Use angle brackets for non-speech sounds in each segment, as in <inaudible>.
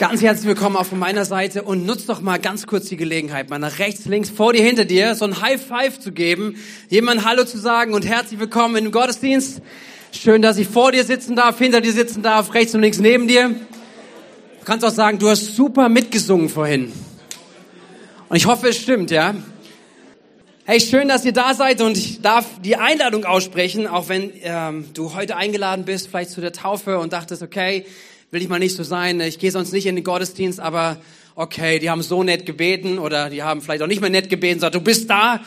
Ganz herzlich willkommen auch von meiner Seite und nutzt doch mal ganz kurz die Gelegenheit, mal nach rechts, links, vor dir, hinter dir so ein High Five zu geben, jemand Hallo zu sagen und herzlich willkommen in dem Gottesdienst. Schön, dass ich vor dir sitzen darf, hinter dir sitzen darf, rechts und links neben dir. Du kannst auch sagen, du hast super mitgesungen vorhin. Und ich hoffe, es stimmt, ja. Hey, schön, dass ihr da seid und ich darf die Einladung aussprechen, auch wenn ähm, du heute eingeladen bist, vielleicht zu der Taufe und dachtest, okay, will ich mal nicht so sein. Ich gehe sonst nicht in den Gottesdienst, aber okay, die haben so nett gebeten oder die haben vielleicht auch nicht mehr nett gebeten, sagt, du bist da,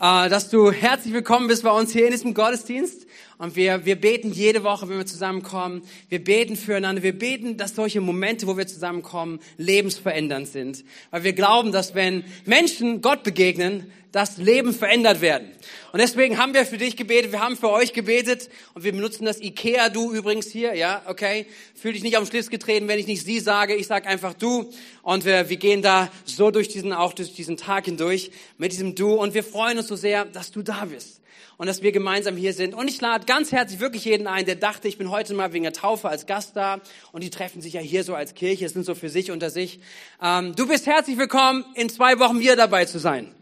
äh, dass du herzlich willkommen bist bei uns hier in diesem Gottesdienst. Und wir, wir beten jede Woche, wenn wir zusammenkommen. Wir beten füreinander. Wir beten, dass solche Momente, wo wir zusammenkommen, lebensverändernd sind. Weil wir glauben, dass wenn Menschen Gott begegnen, das Leben verändert werden. Und deswegen haben wir für dich gebetet, wir haben für euch gebetet und wir benutzen das Ikea, du übrigens hier, ja, okay. Fühl dich nicht auf den Schlips getreten, wenn ich nicht sie sage, ich sag einfach du. Und wir, wir gehen da so durch diesen, auch durch diesen Tag hindurch mit diesem Du und wir freuen uns so sehr, dass du da bist und dass wir gemeinsam hier sind. Und ich lade ganz herzlich wirklich jeden ein, der dachte, ich bin heute mal wegen der Taufe als Gast da und die treffen sich ja hier so als Kirche, sind so für sich unter sich. Ähm, du bist herzlich willkommen, in zwei Wochen wieder dabei zu sein.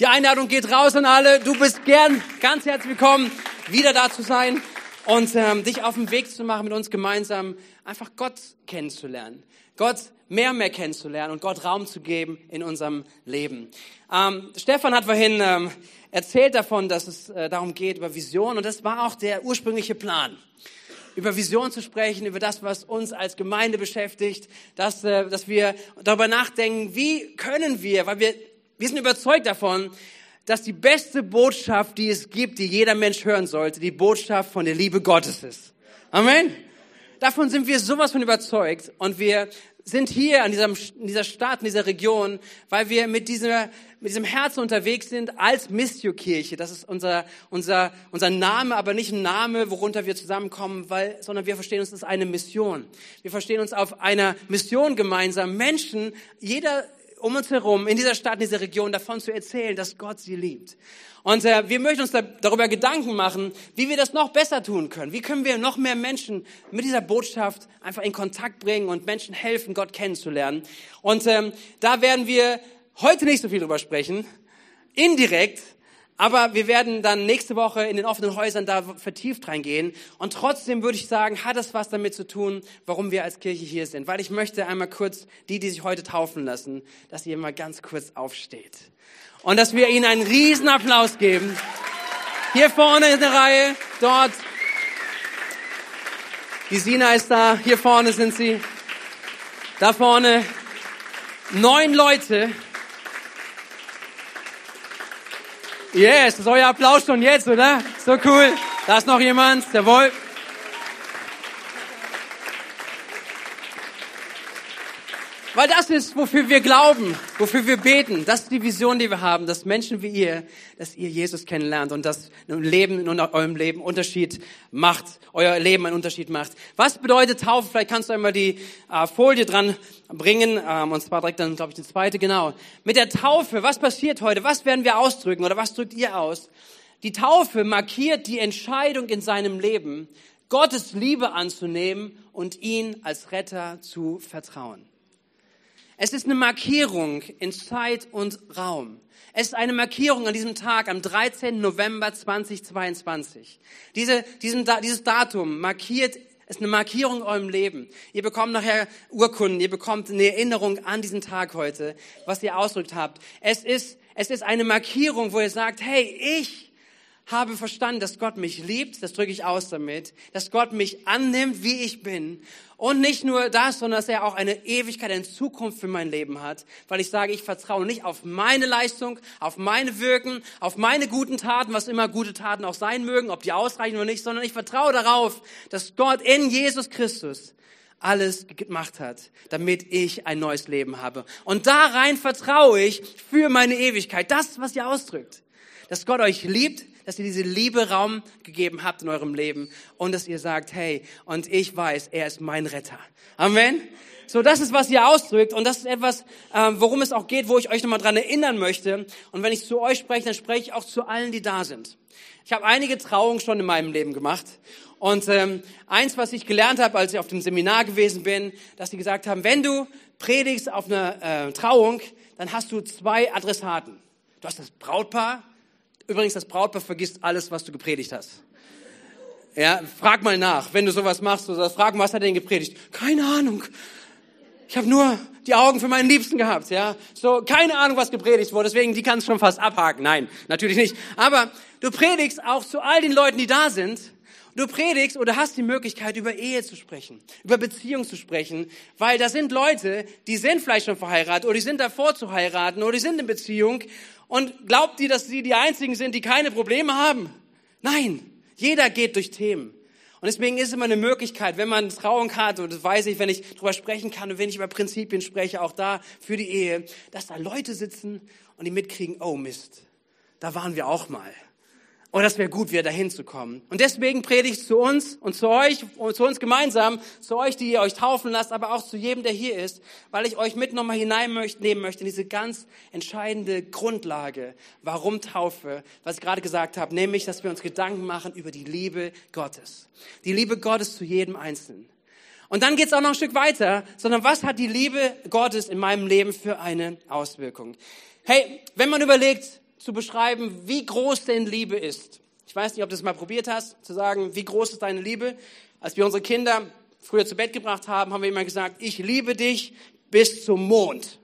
Die Einladung geht raus an alle. Du bist gern ganz herzlich willkommen, wieder da zu sein und ähm, dich auf den Weg zu machen, mit uns gemeinsam einfach Gott kennenzulernen. Gott mehr mehr kennenzulernen und Gott Raum zu geben in unserem Leben. Ähm, Stefan hat vorhin ähm, erzählt davon, dass es äh, darum geht, über Vision. Und das war auch der ursprüngliche Plan. Über Vision zu sprechen, über das, was uns als Gemeinde beschäftigt, dass, äh, dass wir darüber nachdenken, wie können wir, weil wir, wir sind überzeugt davon, dass die beste Botschaft, die es gibt, die jeder Mensch hören sollte, die Botschaft von der Liebe Gottes ist. Amen. Davon sind wir sowas von überzeugt und wir sind hier an diesem, in dieser Stadt, in dieser Region, weil wir mit, dieser, mit diesem Herzen unterwegs sind als Missio-Kirche. Das ist unser, unser, unser Name, aber nicht ein Name, worunter wir zusammenkommen, weil, sondern wir verstehen uns als eine Mission. Wir verstehen uns auf einer Mission gemeinsam, Menschen, jeder um uns herum, in dieser Stadt, in dieser Region davon zu erzählen, dass Gott sie liebt. Und äh, wir möchten uns da, darüber Gedanken machen, wie wir das noch besser tun können. Wie können wir noch mehr Menschen mit dieser Botschaft einfach in Kontakt bringen und Menschen helfen, Gott kennenzulernen. Und ähm, da werden wir heute nicht so viel drüber sprechen, indirekt, aber wir werden dann nächste Woche in den offenen Häusern da vertieft reingehen. Und trotzdem würde ich sagen, hat es was damit zu tun, warum wir als Kirche hier sind. Weil ich möchte einmal kurz die, die sich heute taufen lassen, dass ihr mal ganz kurz aufsteht und dass wir ihnen einen riesen Applaus geben. Hier vorne in der Reihe, dort. Die Sina ist da, hier vorne sind sie. Da vorne neun Leute. Yes, das ist euer Applaus schon jetzt, oder? So cool. Da ist noch jemand, jawohl. Weil das ist, wofür wir glauben, wofür wir beten. Das ist die Vision, die wir haben, dass Menschen wie ihr, dass ihr Jesus kennenlernt und dass ein Leben in eurem Leben Unterschied macht, euer Leben einen Unterschied macht. Was bedeutet Taufe? Vielleicht kannst du einmal die äh, Folie dran bringen, ähm, und zwar direkt dann, glaube ich, die zweite, genau. Mit der Taufe, was passiert heute? Was werden wir ausdrücken oder was drückt ihr aus? Die Taufe markiert die Entscheidung in seinem Leben, Gottes Liebe anzunehmen und ihn als Retter zu vertrauen. Es ist eine Markierung in Zeit und Raum. Es ist eine Markierung an diesem Tag, am 13. November 2022. Diese, diesem, dieses Datum markiert ist eine Markierung in eurem Leben. Ihr bekommt nachher Urkunden, ihr bekommt eine Erinnerung an diesen Tag heute, was ihr ausdrückt habt. Es ist, es ist eine Markierung, wo ihr sagt, hey, ich habe verstanden, dass Gott mich liebt, das drücke ich aus damit, dass Gott mich annimmt, wie ich bin. Und nicht nur das, sondern dass er auch eine Ewigkeit, eine Zukunft für mein Leben hat, weil ich sage, ich vertraue nicht auf meine Leistung, auf meine Wirken, auf meine guten Taten, was immer gute Taten auch sein mögen, ob die ausreichen oder nicht, sondern ich vertraue darauf, dass Gott in Jesus Christus alles gemacht hat, damit ich ein neues Leben habe. Und da rein vertraue ich für meine Ewigkeit. Das, was ihr ausdrückt. Dass Gott euch liebt, dass ihr diese Liebe Raum gegeben habt in eurem Leben und dass ihr sagt, hey, und ich weiß, er ist mein Retter. Amen. So, das ist, was ihr ausdrückt und das ist etwas, ähm, worum es auch geht, wo ich euch nochmal dran erinnern möchte. Und wenn ich zu euch spreche, dann spreche ich auch zu allen, die da sind. Ich habe einige Trauungen schon in meinem Leben gemacht Und ähm, eins, was ich gelernt habe, als ich auf dem Seminar gewesen bin, dass sie gesagt haben, wenn du predigst auf einer äh, Trauung, dann hast du zwei Adressaten. Du hast das Brautpaar. Übrigens, das Brautpaar vergisst alles, was du gepredigt hast. Ja, frag mal nach, wenn du sowas machst, du sollst fragen, was hat er denn gepredigt? Keine Ahnung. Ich habe nur die Augen für meinen Liebsten gehabt, ja. So, keine Ahnung, was gepredigt wurde, deswegen, die kannst du schon fast abhaken. Nein, natürlich nicht. Aber du predigst auch zu all den Leuten, die da sind. Du predigst oder hast die Möglichkeit, über Ehe zu sprechen, über Beziehung zu sprechen, weil da sind Leute, die sind vielleicht schon verheiratet oder die sind davor zu heiraten oder die sind in Beziehung und glaubt ihr, dass sie die einzigen sind, die keine Probleme haben? Nein, jeder geht durch Themen. Und deswegen ist immer eine Möglichkeit, wenn man Trauung hat, und das weiß ich, wenn ich drüber sprechen kann und wenn ich über Prinzipien spreche, auch da für die Ehe, dass da Leute sitzen und die mitkriegen, oh Mist, da waren wir auch mal. Und das wäre gut, wieder dahin zu kommen. Und deswegen predige ich zu uns und zu euch und zu uns gemeinsam, zu euch, die ihr euch taufen lasst, aber auch zu jedem, der hier ist, weil ich euch mit nochmal hineinnehmen möchte in diese ganz entscheidende Grundlage, warum Taufe, was ich gerade gesagt habe, nämlich, dass wir uns Gedanken machen über die Liebe Gottes. Die Liebe Gottes zu jedem Einzelnen. Und dann geht es auch noch ein Stück weiter, sondern was hat die Liebe Gottes in meinem Leben für eine Auswirkung? Hey, wenn man überlegt, zu beschreiben, wie groß denn Liebe ist. Ich weiß nicht, ob du das mal probiert hast, zu sagen, wie groß ist deine Liebe. Als wir unsere Kinder früher zu Bett gebracht haben, haben wir immer gesagt, ich liebe dich bis zum Mond.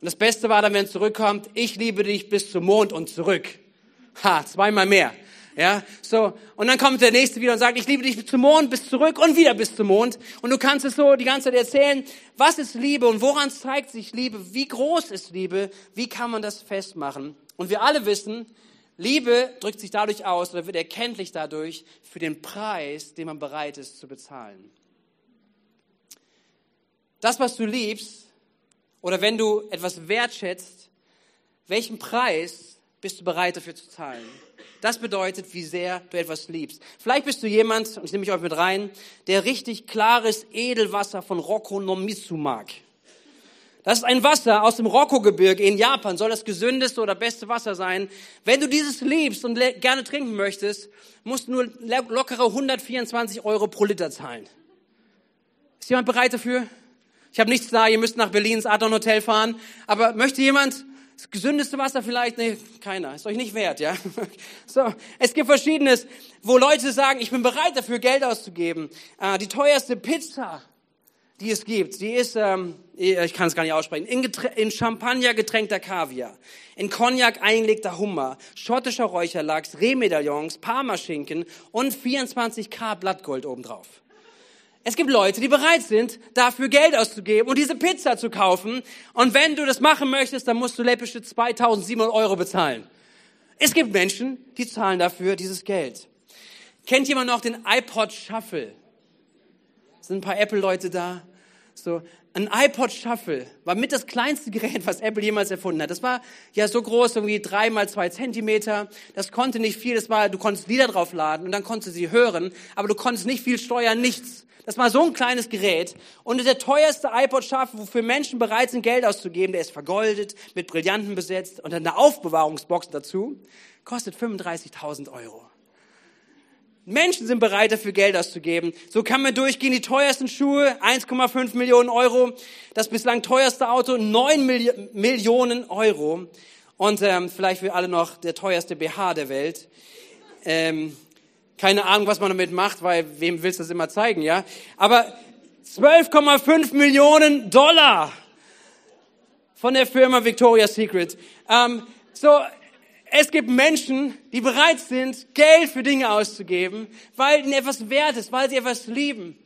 Und das Beste war dann, wenn es zurückkommt, ich liebe dich bis zum Mond und zurück. Ha, zweimal mehr. Ja, so. Und dann kommt der nächste wieder und sagt, ich liebe dich bis zum Mond, bis zurück und wieder bis zum Mond. Und du kannst es so die ganze Zeit erzählen, was ist Liebe und woran zeigt sich Liebe? Wie groß ist Liebe? Wie kann man das festmachen? Und wir alle wissen, Liebe drückt sich dadurch aus oder wird erkenntlich dadurch für den Preis, den man bereit ist zu bezahlen. Das, was du liebst, oder wenn du etwas wertschätzt, welchen Preis bist du bereit dafür zu zahlen? Das bedeutet, wie sehr du etwas liebst. Vielleicht bist du jemand, und ich nehme mich euch mit rein, der richtig klares Edelwasser von Rocco Nomitsu mag. Das ist ein Wasser aus dem Rokko-Gebirge in Japan, soll das gesündeste oder beste Wasser sein. Wenn du dieses liebst und gerne trinken möchtest, musst du nur lockere 124 Euro pro Liter zahlen. Ist jemand bereit dafür? Ich habe nichts da, ihr müsst nach Berlin ins Adon Hotel fahren. Aber möchte jemand das gesündeste Wasser vielleicht? Nee, keiner. Ist euch nicht wert, ja? <laughs> So, es gibt Verschiedenes, wo Leute sagen, ich bin bereit dafür, Geld auszugeben. Äh, die teuerste Pizza, die es gibt, die ist, ähm, ich kann es gar nicht aussprechen, in, in Champagner getränkter Kaviar, in Cognac eingelegter Hummer, schottischer Räucherlachs, Rehmedaillons, Parmaschinken und 24k Blattgold obendrauf. Es gibt Leute, die bereit sind, dafür Geld auszugeben und diese Pizza zu kaufen. Und wenn du das machen möchtest, dann musst du läppische 2700 Euro bezahlen. Es gibt Menschen, die zahlen dafür dieses Geld. Kennt jemand noch den iPod Shuffle? Sind ein paar Apple-Leute da? So, ein iPod Shuffle war mit das kleinste Gerät, was Apple jemals erfunden hat. Das war ja so groß, irgendwie drei mal zwei Zentimeter. Das konnte nicht viel. Das war, du konntest Lieder draufladen und dann konntest du sie hören, aber du konntest nicht viel steuern, nichts. Das war so ein kleines Gerät. Und der teuerste iPod Shuffle, wofür Menschen bereit sind, Geld auszugeben, der ist vergoldet, mit Brillanten besetzt und dann eine Aufbewahrungsbox dazu, kostet 35.000 Euro. Menschen sind bereit, dafür Geld auszugeben. So kann man durchgehen. Die teuersten Schuhe, 1,5 Millionen Euro. Das bislang teuerste Auto, 9 Milli Millionen Euro. Und ähm, vielleicht für alle noch der teuerste BH der Welt. Ähm, keine Ahnung, was man damit macht, weil wem willst du das immer zeigen, ja? Aber 12,5 Millionen Dollar von der Firma Victoria's Secret. Ähm, so, es gibt Menschen, die bereit sind, Geld für Dinge auszugeben, weil ihnen etwas wert ist, weil sie etwas lieben.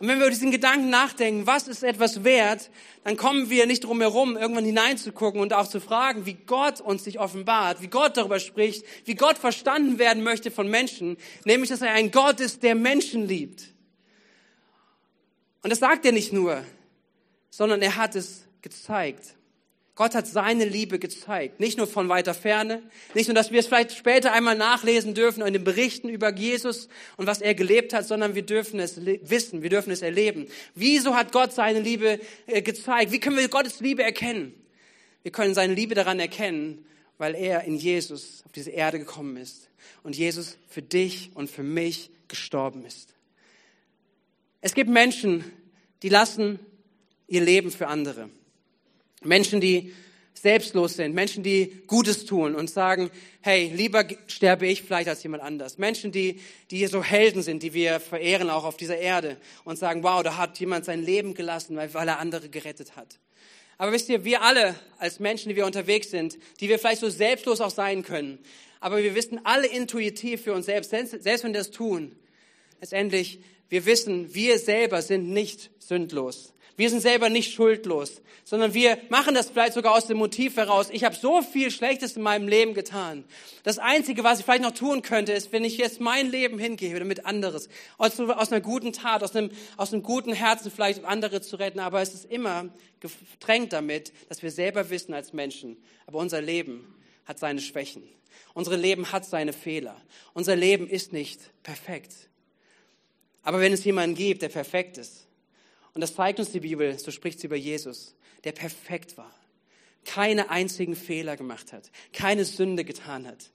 Und wenn wir über diesen Gedanken nachdenken, was ist etwas wert, dann kommen wir nicht drum herum, irgendwann hineinzugucken und auch zu fragen, wie Gott uns sich offenbart, wie Gott darüber spricht, wie Gott verstanden werden möchte von Menschen, nämlich, dass er ein Gott ist, der Menschen liebt. Und das sagt er nicht nur, sondern er hat es gezeigt. Gott hat seine Liebe gezeigt. Nicht nur von weiter Ferne, nicht nur, dass wir es vielleicht später einmal nachlesen dürfen in den Berichten über Jesus und was er gelebt hat, sondern wir dürfen es wissen, wir dürfen es erleben. Wieso hat Gott seine Liebe äh, gezeigt? Wie können wir Gottes Liebe erkennen? Wir können seine Liebe daran erkennen, weil er in Jesus auf diese Erde gekommen ist und Jesus für dich und für mich gestorben ist. Es gibt Menschen, die lassen ihr Leben für andere. Menschen, die selbstlos sind, Menschen, die Gutes tun und sagen, hey, lieber sterbe ich vielleicht als jemand anders. Menschen, die, die so Helden sind, die wir verehren auch auf dieser Erde und sagen, wow, da hat jemand sein Leben gelassen, weil, weil er andere gerettet hat. Aber wisst ihr, wir alle als Menschen, die wir unterwegs sind, die wir vielleicht so selbstlos auch sein können, aber wir wissen alle intuitiv für uns selbst, selbst wenn wir das tun, letztendlich, wir wissen, wir selber sind nicht sündlos. Wir sind selber nicht schuldlos, sondern wir machen das vielleicht sogar aus dem Motiv heraus. Ich habe so viel Schlechtes in meinem Leben getan. Das Einzige, was ich vielleicht noch tun könnte, ist, wenn ich jetzt mein Leben hingebe, damit anderes, aus, aus einer guten Tat, aus einem, aus einem guten Herzen vielleicht, andere zu retten. Aber es ist immer getränkt damit, dass wir selber wissen als Menschen, aber unser Leben hat seine Schwächen. Unser Leben hat seine Fehler. Unser Leben ist nicht perfekt. Aber wenn es jemanden gibt, der perfekt ist, und das zeigt uns die Bibel, so spricht sie über Jesus, der perfekt war, keine einzigen Fehler gemacht hat, keine Sünde getan hat,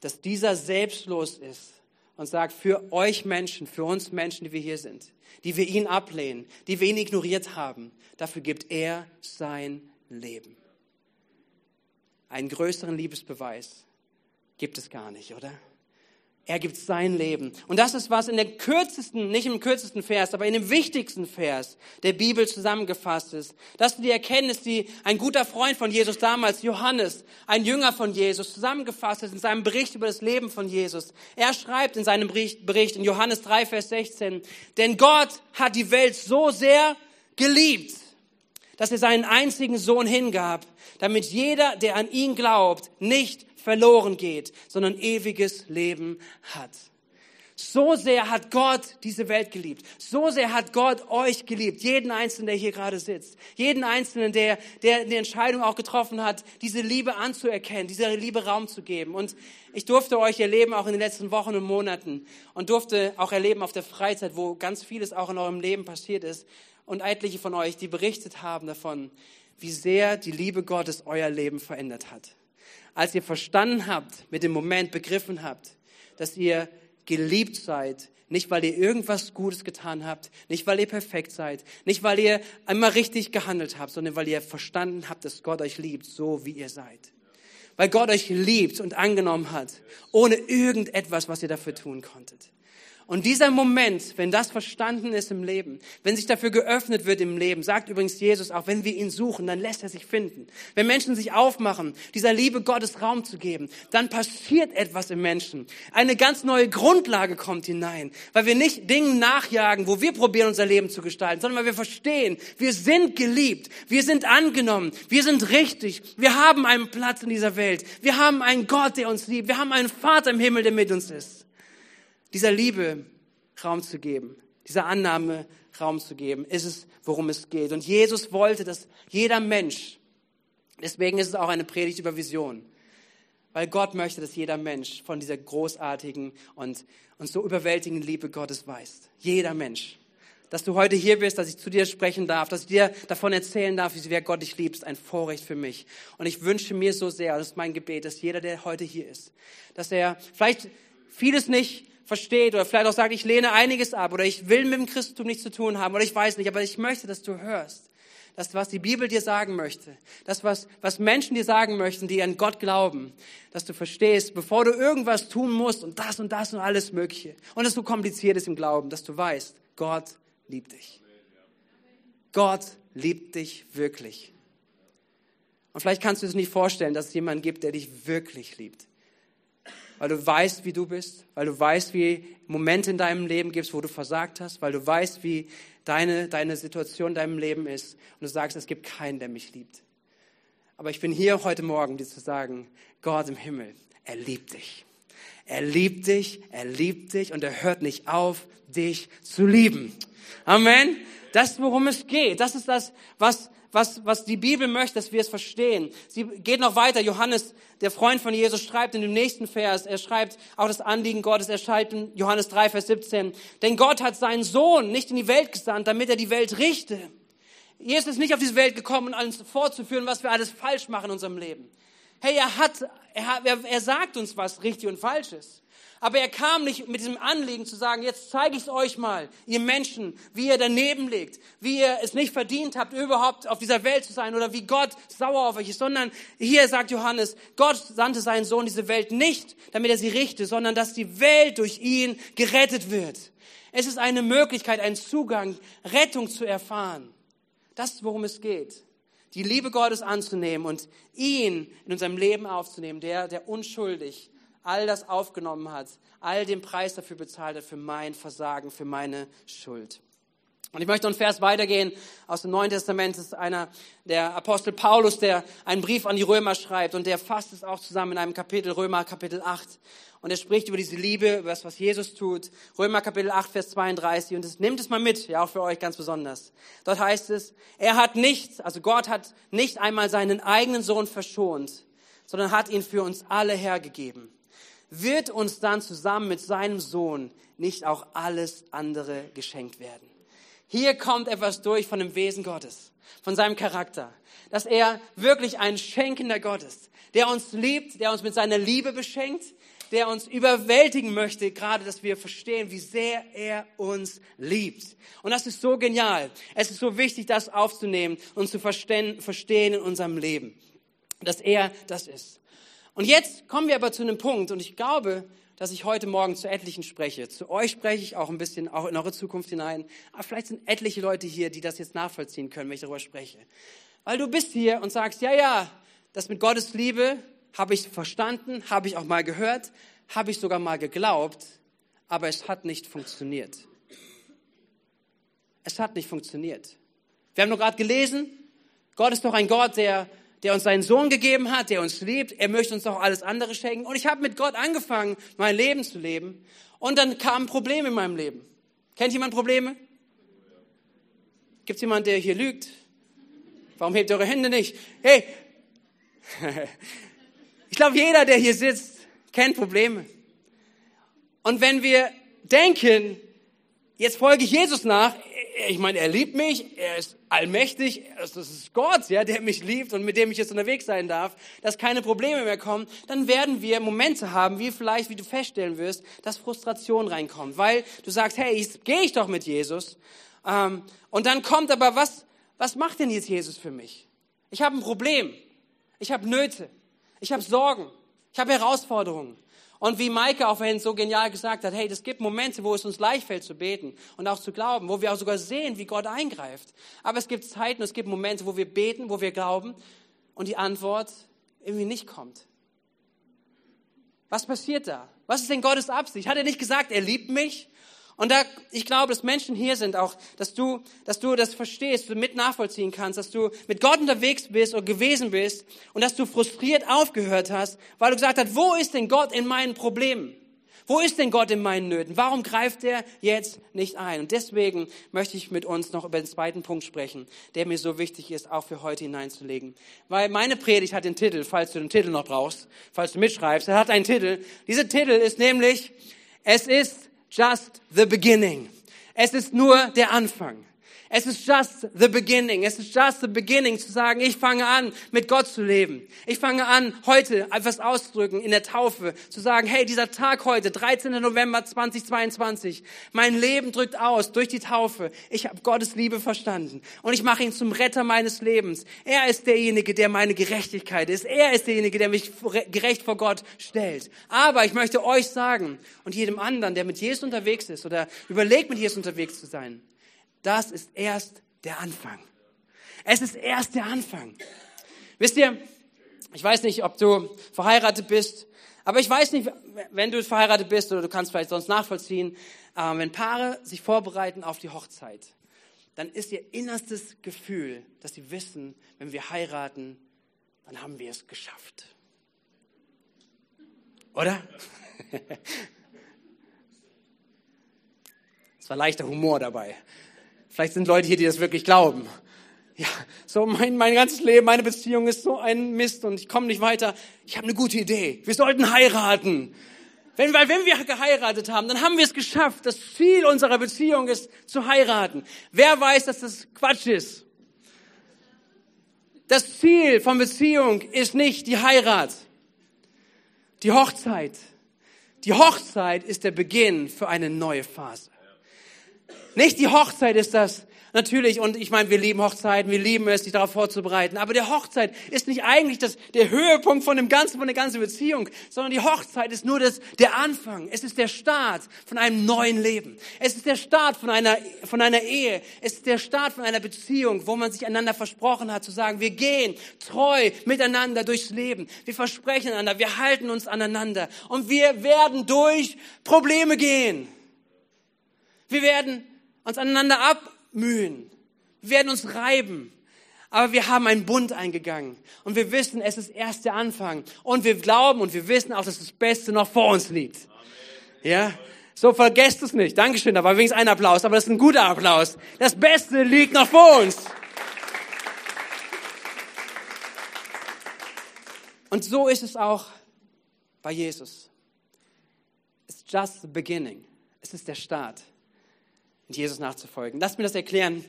dass dieser selbstlos ist und sagt, für euch Menschen, für uns Menschen, die wir hier sind, die wir ihn ablehnen, die wir ihn ignoriert haben, dafür gibt er sein Leben. Einen größeren Liebesbeweis gibt es gar nicht, oder? Er gibt sein Leben. Und das ist was in der kürzesten, nicht im kürzesten Vers, aber in dem wichtigsten Vers der Bibel zusammengefasst ist. Das ist die Erkenntnis, die ein guter Freund von Jesus damals, Johannes, ein Jünger von Jesus, zusammengefasst ist in seinem Bericht über das Leben von Jesus. Er schreibt in seinem Bericht in Johannes 3, Vers 16, denn Gott hat die Welt so sehr geliebt, dass er seinen einzigen Sohn hingab, damit jeder, der an ihn glaubt, nicht verloren geht, sondern ewiges Leben hat. So sehr hat Gott diese Welt geliebt. So sehr hat Gott euch geliebt. Jeden Einzelnen, der hier gerade sitzt. Jeden Einzelnen, der, der die Entscheidung auch getroffen hat, diese Liebe anzuerkennen, dieser Liebe Raum zu geben. Und ich durfte euch erleben, auch in den letzten Wochen und Monaten. Und durfte auch erleben auf der Freizeit, wo ganz vieles auch in eurem Leben passiert ist. Und etliche von euch, die berichtet haben davon, wie sehr die Liebe Gottes euer Leben verändert hat als ihr verstanden habt, mit dem Moment begriffen habt, dass ihr geliebt seid, nicht weil ihr irgendwas Gutes getan habt, nicht weil ihr perfekt seid, nicht weil ihr einmal richtig gehandelt habt, sondern weil ihr verstanden habt, dass Gott euch liebt, so wie ihr seid. Weil Gott euch liebt und angenommen hat, ohne irgendetwas, was ihr dafür tun konntet. Und dieser Moment, wenn das verstanden ist im Leben, wenn sich dafür geöffnet wird im Leben, sagt übrigens Jesus auch, wenn wir ihn suchen, dann lässt er sich finden. Wenn Menschen sich aufmachen, dieser Liebe Gottes Raum zu geben, dann passiert etwas im Menschen. Eine ganz neue Grundlage kommt hinein, weil wir nicht Dingen nachjagen, wo wir probieren, unser Leben zu gestalten, sondern weil wir verstehen, wir sind geliebt, wir sind angenommen, wir sind richtig, wir haben einen Platz in dieser Welt, wir haben einen Gott, der uns liebt, wir haben einen Vater im Himmel, der mit uns ist dieser Liebe Raum zu geben, dieser Annahme Raum zu geben, ist es, worum es geht. Und Jesus wollte, dass jeder Mensch, deswegen ist es auch eine Predigt über Vision, weil Gott möchte, dass jeder Mensch von dieser großartigen und, und so überwältigenden Liebe Gottes weiß. Jeder Mensch. Dass du heute hier bist, dass ich zu dir sprechen darf, dass ich dir davon erzählen darf, wie sehr Gott dich liebt, ist ein Vorrecht für mich. Und ich wünsche mir so sehr, das ist mein Gebet, dass jeder, der heute hier ist, dass er vielleicht vieles nicht versteht oder vielleicht auch sagt, ich lehne einiges ab oder ich will mit dem Christentum nichts zu tun haben oder ich weiß nicht, aber ich möchte, dass du hörst, das, was die Bibel dir sagen möchte, das, was, was Menschen dir sagen möchten, die an Gott glauben, dass du verstehst, bevor du irgendwas tun musst und das und das und alles Mögliche und es so kompliziert ist im Glauben, dass du weißt, Gott liebt dich. Gott liebt dich wirklich. Und vielleicht kannst du es nicht vorstellen, dass es jemanden gibt, der dich wirklich liebt weil du weißt, wie du bist, weil du weißt, wie Momente in deinem Leben gibt, wo du versagt hast, weil du weißt, wie deine, deine Situation in deinem Leben ist und du sagst, es gibt keinen, der mich liebt. Aber ich bin hier heute Morgen, dir zu sagen, Gott im Himmel, er liebt dich. Er liebt dich, er liebt dich und er hört nicht auf, dich zu lieben. Amen. Das worum es geht. Das ist das, was was, was die Bibel möchte, dass wir es verstehen. Sie geht noch weiter. Johannes, der Freund von Jesus, schreibt in dem nächsten Vers, er schreibt auch das Anliegen Gottes, er schreibt in Johannes 3, Vers 17, denn Gott hat seinen Sohn nicht in die Welt gesandt, damit er die Welt richte. Jesus ist nicht auf diese Welt gekommen, um uns vorzuführen, was wir alles falsch machen in unserem Leben. Hey, er hat, er, er sagt uns, was richtig und falsch ist. Aber er kam nicht mit diesem Anliegen zu sagen, jetzt zeige ich es euch mal, ihr Menschen, wie ihr daneben liegt, wie ihr es nicht verdient habt, überhaupt auf dieser Welt zu sein oder wie Gott sauer auf euch ist, sondern hier sagt Johannes, Gott sandte seinen Sohn diese Welt nicht, damit er sie richte, sondern dass die Welt durch ihn gerettet wird. Es ist eine Möglichkeit, einen Zugang, Rettung zu erfahren. Das ist, worum es geht. Die Liebe Gottes anzunehmen und ihn in unserem Leben aufzunehmen, der, der unschuldig all das aufgenommen hat, all den Preis dafür bezahlt hat, für mein Versagen, für meine Schuld. Und ich möchte einen Vers weitergehen aus dem Neuen Testament. Das ist einer, der Apostel Paulus, der einen Brief an die Römer schreibt und der fasst es auch zusammen in einem Kapitel, Römer Kapitel 8. Und er spricht über diese Liebe, über das, was Jesus tut. Römer Kapitel 8, Vers 32. Und das, nimmt es mal mit, ja, auch für euch ganz besonders. Dort heißt es, er hat nicht, also Gott hat nicht einmal seinen eigenen Sohn verschont, sondern hat ihn für uns alle hergegeben wird uns dann zusammen mit seinem Sohn nicht auch alles andere geschenkt werden. Hier kommt etwas durch von dem Wesen Gottes, von seinem Charakter, dass er wirklich ein schenkender Gott ist, der uns liebt, der uns mit seiner Liebe beschenkt, der uns überwältigen möchte, gerade dass wir verstehen, wie sehr er uns liebt. Und das ist so genial. Es ist so wichtig, das aufzunehmen und zu verstehen, in unserem Leben, dass er das ist. Und jetzt kommen wir aber zu einem Punkt, und ich glaube, dass ich heute Morgen zu etlichen spreche. Zu euch spreche ich auch ein bisschen, auch in eure Zukunft hinein. Aber vielleicht sind etliche Leute hier, die das jetzt nachvollziehen können, wenn ich darüber spreche. Weil du bist hier und sagst, ja, ja, das mit Gottes Liebe habe ich verstanden, habe ich auch mal gehört, habe ich sogar mal geglaubt, aber es hat nicht funktioniert. Es hat nicht funktioniert. Wir haben nur gerade gelesen, Gott ist doch ein Gott, der der uns seinen Sohn gegeben hat, der uns liebt. Er möchte uns auch alles andere schenken. Und ich habe mit Gott angefangen, mein Leben zu leben. Und dann kamen Probleme in meinem Leben. Kennt jemand Probleme? Gibt es jemanden, der hier lügt? Warum hebt ihr eure Hände nicht? Hey, <laughs> ich glaube, jeder, der hier sitzt, kennt Probleme. Und wenn wir denken, jetzt folge ich Jesus nach, ich meine, er liebt mich, er ist allmächtig, das ist Gott, ja, der mich liebt und mit dem ich jetzt unterwegs sein darf, dass keine Probleme mehr kommen, dann werden wir Momente haben, wie vielleicht, wie du feststellen wirst, dass Frustration reinkommt, weil du sagst, hey, jetzt gehe ich doch mit Jesus. Ähm, und dann kommt aber, was, was macht denn jetzt Jesus für mich? Ich habe ein Problem, ich habe Nöte, ich habe Sorgen, ich habe Herausforderungen. Und wie Maike auch vorhin so genial gesagt hat, hey, es gibt Momente, wo es uns leicht fällt zu beten und auch zu glauben, wo wir auch sogar sehen, wie Gott eingreift. Aber es gibt Zeiten, es gibt Momente, wo wir beten, wo wir glauben und die Antwort irgendwie nicht kommt. Was passiert da? Was ist denn Gottes Absicht? Hat er nicht gesagt, er liebt mich? Und da, ich glaube, dass Menschen hier sind auch, dass du, dass du das verstehst, du mit nachvollziehen kannst, dass du mit Gott unterwegs bist oder gewesen bist und dass du frustriert aufgehört hast, weil du gesagt hast, wo ist denn Gott in meinen Problemen? Wo ist denn Gott in meinen Nöten? Warum greift er jetzt nicht ein? Und deswegen möchte ich mit uns noch über den zweiten Punkt sprechen, der mir so wichtig ist, auch für heute hineinzulegen. Weil meine Predigt hat den Titel, falls du den Titel noch brauchst, falls du mitschreibst, er hat einen Titel. Dieser Titel ist nämlich, es ist just the beginning. Es ist nur der Anfang. Es ist just the beginning. Es ist just the beginning zu sagen, ich fange an, mit Gott zu leben. Ich fange an, heute etwas auszudrücken in der Taufe, zu sagen, hey, dieser Tag heute, 13. November 2022, mein Leben drückt aus durch die Taufe. Ich habe Gottes Liebe verstanden und ich mache ihn zum Retter meines Lebens. Er ist derjenige, der meine Gerechtigkeit ist. Er ist derjenige, der mich gerecht vor Gott stellt. Aber ich möchte euch sagen und jedem anderen, der mit Jesus unterwegs ist oder überlegt, mit Jesus unterwegs zu sein, das ist erst der Anfang. Es ist erst der Anfang. Wisst ihr, ich weiß nicht, ob du verheiratet bist, aber ich weiß nicht, wenn du verheiratet bist oder du kannst vielleicht sonst nachvollziehen, äh, wenn Paare sich vorbereiten auf die Hochzeit, dann ist ihr innerstes Gefühl, dass sie wissen, wenn wir heiraten, dann haben wir es geschafft. Oder? <laughs> Es war leichter Humor dabei. Vielleicht sind Leute hier, die das wirklich glauben. Ja, so mein, mein ganzes Leben, meine Beziehung ist so ein Mist und ich komme nicht weiter. Ich habe eine gute Idee. Wir sollten heiraten. Wenn, weil wenn wir geheiratet haben, dann haben wir es geschafft. Das Ziel unserer Beziehung ist zu heiraten. Wer weiß, dass das Quatsch ist? Das Ziel von Beziehung ist nicht die Heirat, die Hochzeit. die Hochzeit ist der Beginn für eine neue Phase. Nicht die Hochzeit ist das, Natürlich, und ich meine, wir lieben Hochzeiten, wir lieben es, sich darauf vorzubereiten. Aber der Hochzeit ist nicht eigentlich das, der Höhepunkt von dem Ganzen, von der ganzen Beziehung, sondern die Hochzeit ist nur das, der Anfang. Es ist der Start von einem neuen Leben. Es ist der Start von einer, von einer Ehe. Es ist der Start von einer Beziehung, wo man sich einander versprochen hat, zu sagen, wir gehen treu miteinander durchs Leben. Wir versprechen einander, wir halten uns aneinander. Und wir werden durch Probleme gehen. Wir werden uns aneinander ab mühen. Wir werden uns reiben. Aber wir haben einen Bund eingegangen. Und wir wissen, es ist erst der Anfang. Und wir glauben und wir wissen auch, dass das Beste noch vor uns liegt. Ja? So vergesst es nicht. Dankeschön, da war wenigstens ein Applaus, aber das ist ein guter Applaus. Das Beste liegt noch vor uns. Und so ist es auch bei Jesus. It's just the beginning. Es ist der Start und Jesus nachzufolgen. Lass mir das erklären.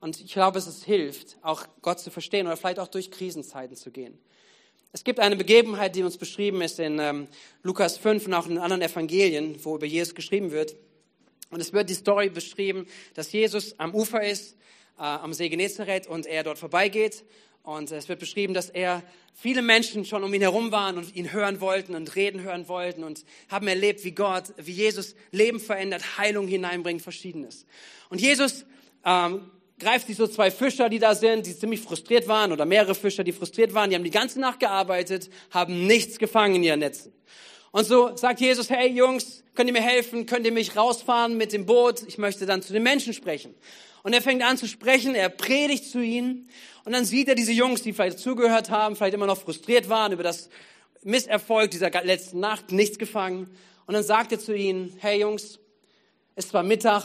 Und ich glaube, es hilft, auch Gott zu verstehen oder vielleicht auch durch Krisenzeiten zu gehen. Es gibt eine Begebenheit, die uns beschrieben ist in ähm, Lukas 5 und auch in anderen Evangelien, wo über Jesus geschrieben wird. Und es wird die Story beschrieben, dass Jesus am Ufer ist, äh, am See Genezareth und er dort vorbeigeht und es wird beschrieben, dass er viele Menschen schon um ihn herum waren und ihn hören wollten und reden hören wollten und haben erlebt, wie Gott, wie Jesus Leben verändert, Heilung hineinbringt, verschiedenes. Und Jesus ähm, greift sich so zwei Fischer, die da sind, die ziemlich frustriert waren, oder mehrere Fischer, die frustriert waren, die haben die ganze Nacht gearbeitet, haben nichts gefangen in ihren Netzen. Und so sagt Jesus, hey Jungs, könnt ihr mir helfen? Könnt ihr mich rausfahren mit dem Boot? Ich möchte dann zu den Menschen sprechen. Und er fängt an zu sprechen, er predigt zu ihnen. Und dann sieht er diese Jungs, die vielleicht zugehört haben, vielleicht immer noch frustriert waren über das Misserfolg dieser letzten Nacht, nichts gefangen. Und dann sagt er zu ihnen, hey Jungs, es zwar Mittag,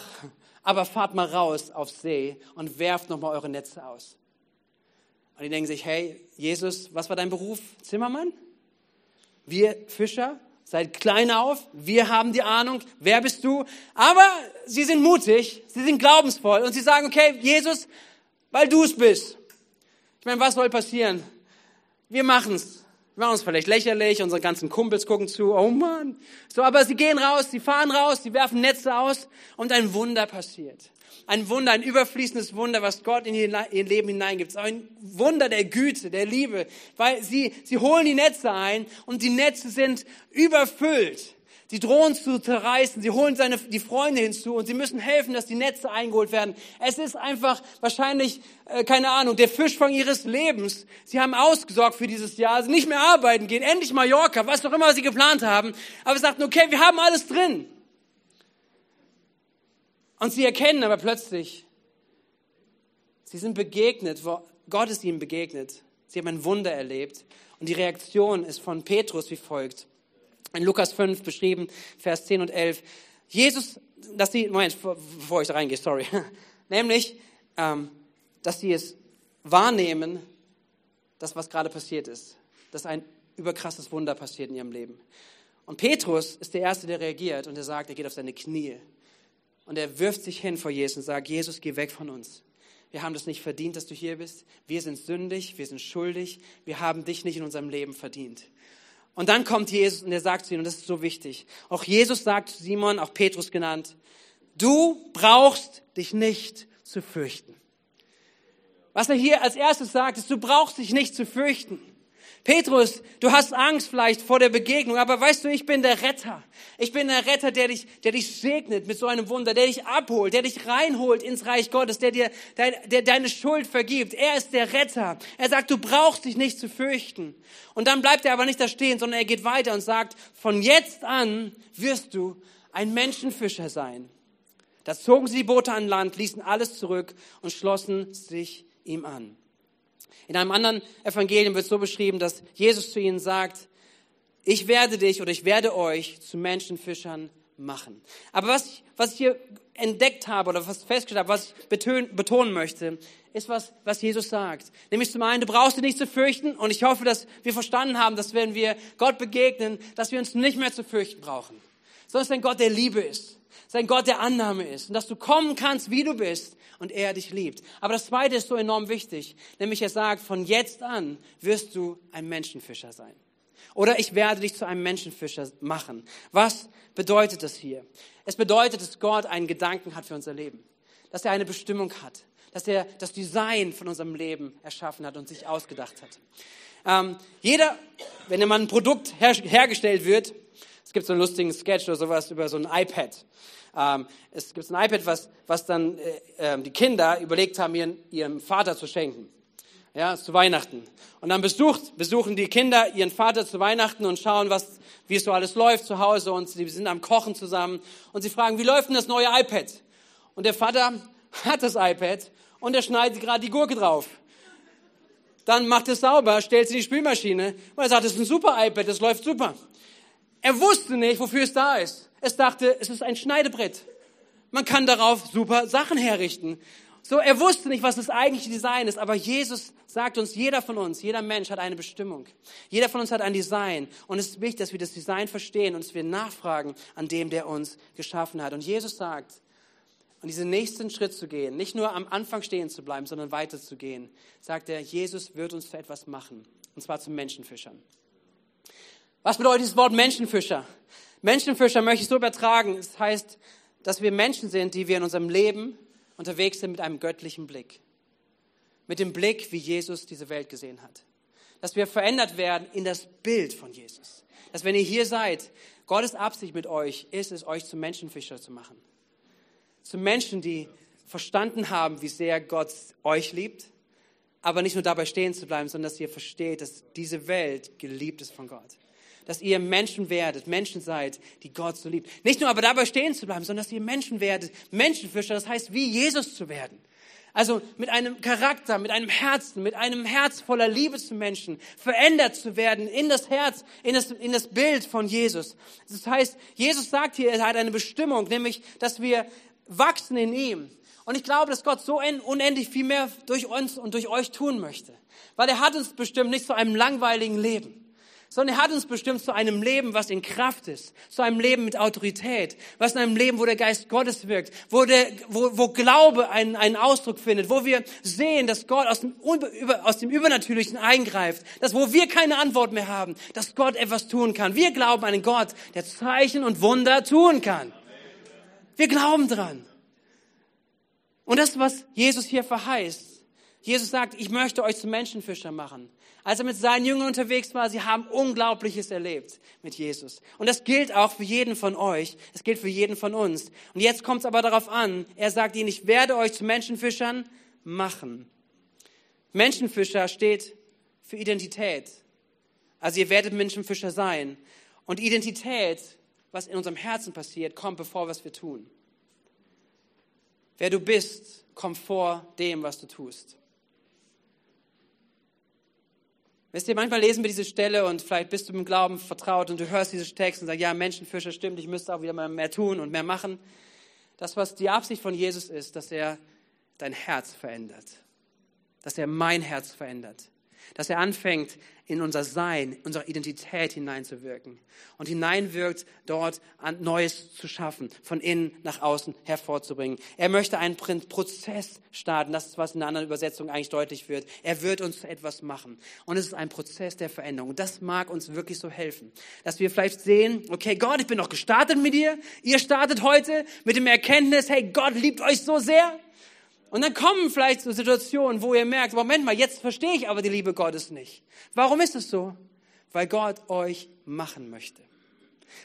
aber fahrt mal raus aufs See und werft nochmal eure Netze aus. Und die denken sich, hey, Jesus, was war dein Beruf? Zimmermann? Wir Fischer? Seid klein auf, wir haben die Ahnung, wer bist du? Aber sie sind mutig, sie sind glaubensvoll und sie sagen, okay, Jesus, weil du es bist. Ich meine, was soll passieren? Wir machen's. Machen uns vielleicht lächerlich, unsere ganzen Kumpels gucken zu, oh Mann. So, aber sie gehen raus, sie fahren raus, sie werfen Netze aus und ein Wunder passiert ein Wunder, ein überfließendes Wunder, was Gott in ihr Leben hineingibt. Ein Wunder der Güte, der Liebe, weil sie, sie holen die Netze ein und die Netze sind überfüllt. Die drohen zu zerreißen, sie holen seine, die Freunde hinzu und sie müssen helfen, dass die Netze eingeholt werden. Es ist einfach wahrscheinlich, äh, keine Ahnung, der Fischfang ihres Lebens. Sie haben ausgesorgt für dieses Jahr, sie nicht mehr arbeiten gehen, endlich Mallorca, was auch immer sie geplant haben. Aber sie sagten, okay, wir haben alles drin. Und sie erkennen aber plötzlich, sie sind begegnet, Gott ist ihnen begegnet. Sie haben ein Wunder erlebt. Und die Reaktion ist von Petrus wie folgt. In Lukas 5 beschrieben, Vers 10 und 11. Jesus, dass sie, Moment, bevor ich da reingehe, sorry. <laughs> Nämlich, ähm, dass sie es wahrnehmen, das, was gerade passiert ist. Dass ein überkrasses Wunder passiert in ihrem Leben. Und Petrus ist der Erste, der reagiert und der sagt, er geht auf seine Knie und er wirft sich hin vor Jesus und sagt, Jesus, geh weg von uns. Wir haben das nicht verdient, dass du hier bist. Wir sind sündig, wir sind schuldig, wir haben dich nicht in unserem Leben verdient. Und dann kommt Jesus und er sagt zu ihm, und das ist so wichtig, auch Jesus sagt zu Simon, auch Petrus genannt, du brauchst dich nicht zu fürchten. Was er hier als erstes sagt, ist, du brauchst dich nicht zu fürchten. Petrus, du hast Angst vielleicht vor der Begegnung, aber weißt du, ich bin der Retter. Ich bin der Retter, der dich, der dich segnet mit so einem Wunder, der dich abholt, der dich reinholt ins Reich Gottes, der dir der, der deine Schuld vergibt. Er ist der Retter. Er sagt, du brauchst dich nicht zu fürchten. Und dann bleibt er aber nicht da stehen, sondern er geht weiter und sagt, von jetzt an wirst du ein Menschenfischer sein. Da zogen sie die Boote an Land, ließen alles zurück und schlossen sich ihm an. In einem anderen Evangelium wird so beschrieben, dass Jesus zu ihnen sagt, ich werde dich oder ich werde euch zu Menschenfischern machen. Aber was ich, was ich hier entdeckt habe oder was festgestellt habe, was ich betonen, betonen möchte, ist was, was Jesus sagt. Nämlich zum einen, du brauchst dich nicht zu fürchten und ich hoffe, dass wir verstanden haben, dass wenn wir Gott begegnen, dass wir uns nicht mehr zu fürchten brauchen. Es ein Gott, der Liebe ist. Es ein Gott, der Annahme ist. Und dass du kommen kannst, wie du bist und er dich liebt. Aber das zweite ist so enorm wichtig. Nämlich er sagt, von jetzt an wirst du ein Menschenfischer sein. Oder ich werde dich zu einem Menschenfischer machen. Was bedeutet das hier? Es bedeutet, dass Gott einen Gedanken hat für unser Leben. Dass er eine Bestimmung hat. Dass er das Design von unserem Leben erschaffen hat und sich ausgedacht hat. Ähm, jeder, wenn immer ein Produkt her hergestellt wird, es gibt so einen lustigen Sketch oder sowas über so ein iPad. Ähm, es gibt ein iPad, was, was dann äh, äh, die Kinder überlegt haben, ihren, ihrem Vater zu schenken. Ja, zu Weihnachten. Und dann besucht, besuchen die Kinder ihren Vater zu Weihnachten und schauen, was, wie es so alles läuft zu Hause und sie sind am Kochen zusammen und sie fragen, wie läuft denn das neue iPad? Und der Vater <laughs> hat das iPad und er schneidet gerade die Gurke drauf. Dann macht es sauber, stellt sie in die Spülmaschine und er sagt, das ist ein super iPad, das läuft super. Er wusste nicht, wofür es da ist. Es dachte, es ist ein Schneidebrett. Man kann darauf super Sachen herrichten. So, er wusste nicht, was das eigentliche Design ist, aber Jesus sagt uns, jeder von uns, jeder Mensch hat eine Bestimmung. Jeder von uns hat ein Design. Und es ist wichtig, dass wir das Design verstehen und dass wir nachfragen an dem, der uns geschaffen hat. Und Jesus sagt, und diesen nächsten Schritt zu gehen, nicht nur am Anfang stehen zu bleiben, sondern weiterzugehen, sagt er, Jesus wird uns zu etwas machen. Und zwar zum Menschenfischern. Was bedeutet dieses Wort Menschenfischer? Menschenfischer möchte ich so übertragen. Es das heißt, dass wir Menschen sind, die wir in unserem Leben unterwegs sind mit einem göttlichen Blick. Mit dem Blick, wie Jesus diese Welt gesehen hat. Dass wir verändert werden in das Bild von Jesus. Dass wenn ihr hier seid, Gottes Absicht mit euch ist es, euch zu Menschenfischer zu machen. Zu Menschen, die verstanden haben, wie sehr Gott euch liebt, aber nicht nur dabei stehen zu bleiben, sondern dass ihr versteht, dass diese Welt geliebt ist von Gott dass ihr Menschen werdet, Menschen seid, die Gott so liebt. Nicht nur aber dabei stehen zu bleiben, sondern dass ihr Menschen werdet, Menschenfischer, das heißt, wie Jesus zu werden. Also mit einem Charakter, mit einem Herzen, mit einem Herz voller Liebe zu Menschen, verändert zu werden in das Herz, in das, in das Bild von Jesus. Das heißt, Jesus sagt hier, er hat eine Bestimmung, nämlich, dass wir wachsen in ihm. Und ich glaube, dass Gott so unendlich viel mehr durch uns und durch euch tun möchte. Weil er hat uns bestimmt nicht zu einem langweiligen Leben sondern er hat uns bestimmt zu einem Leben, was in Kraft ist, zu einem Leben mit Autorität, was in einem Leben, wo der Geist Gottes wirkt, wo, der, wo, wo Glaube einen, einen Ausdruck findet, wo wir sehen, dass Gott aus dem, aus dem Übernatürlichen eingreift, dass wo wir keine Antwort mehr haben, dass Gott etwas tun kann. Wir glauben an einen Gott, der Zeichen und Wunder tun kann. Wir glauben dran. Und das, was Jesus hier verheißt, Jesus sagt, ich möchte euch zu Menschenfischer machen. Als er mit seinen Jüngern unterwegs war, sie haben Unglaubliches erlebt mit Jesus. Und das gilt auch für jeden von euch. Es gilt für jeden von uns. Und jetzt kommt es aber darauf an. Er sagt ihnen, ich werde euch zu Menschenfischern machen. Menschenfischer steht für Identität. Also ihr werdet Menschenfischer sein. Und Identität, was in unserem Herzen passiert, kommt bevor was wir tun. Wer du bist, kommt vor dem, was du tust. Wisst ihr, manchmal lesen wir diese Stelle und vielleicht bist du im Glauben vertraut und du hörst diese Text und sagst, ja, Menschenfischer stimmt, ich müsste auch wieder mal mehr tun und mehr machen. Das, was die Absicht von Jesus ist, dass er dein Herz verändert. Dass er mein Herz verändert dass er anfängt, in unser Sein, unsere Identität hineinzuwirken und hineinwirkt, dort Neues zu schaffen, von innen nach außen hervorzubringen. Er möchte einen Prozess starten, das ist, was in einer anderen Übersetzung eigentlich deutlich wird. Er wird uns etwas machen. Und es ist ein Prozess der Veränderung. Das mag uns wirklich so helfen, dass wir vielleicht sehen, okay, Gott, ich bin noch gestartet mit dir. Ihr startet heute mit dem Erkenntnis, hey, Gott liebt euch so sehr. Und dann kommen vielleicht so Situationen, wo ihr merkt, Moment mal, jetzt verstehe ich aber die Liebe Gottes nicht. Warum ist es so? Weil Gott euch machen möchte.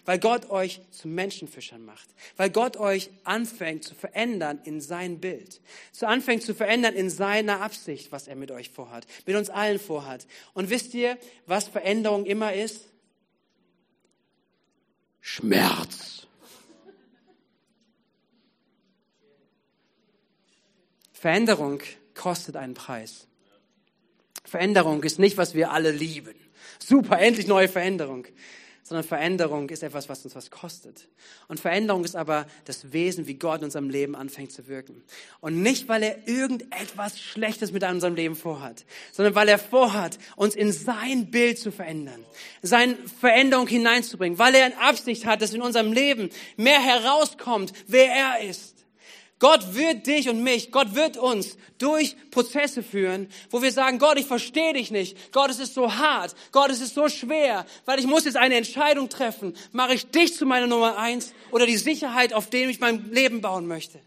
Weil Gott euch zu Menschenfischern macht. Weil Gott euch anfängt zu verändern in sein Bild. Zu anfängt zu verändern in seiner Absicht, was er mit euch vorhat. Mit uns allen vorhat. Und wisst ihr, was Veränderung immer ist? Schmerz. Veränderung kostet einen Preis. Veränderung ist nicht, was wir alle lieben. Super, endlich neue Veränderung. Sondern Veränderung ist etwas, was uns was kostet. Und Veränderung ist aber das Wesen, wie Gott in unserem Leben anfängt zu wirken. Und nicht, weil er irgendetwas Schlechtes mit unserem Leben vorhat, sondern weil er vorhat, uns in sein Bild zu verändern, seine Veränderung hineinzubringen, weil er eine Absicht hat, dass in unserem Leben mehr herauskommt, wer er ist Gott wird dich und mich, Gott wird uns durch Prozesse führen, wo wir sagen, Gott, ich verstehe dich nicht. Gott, es ist so hart. Gott, es ist so schwer, weil ich muss jetzt eine Entscheidung treffen. Mache ich dich zu meiner Nummer eins oder die Sicherheit, auf dem ich mein Leben bauen möchte?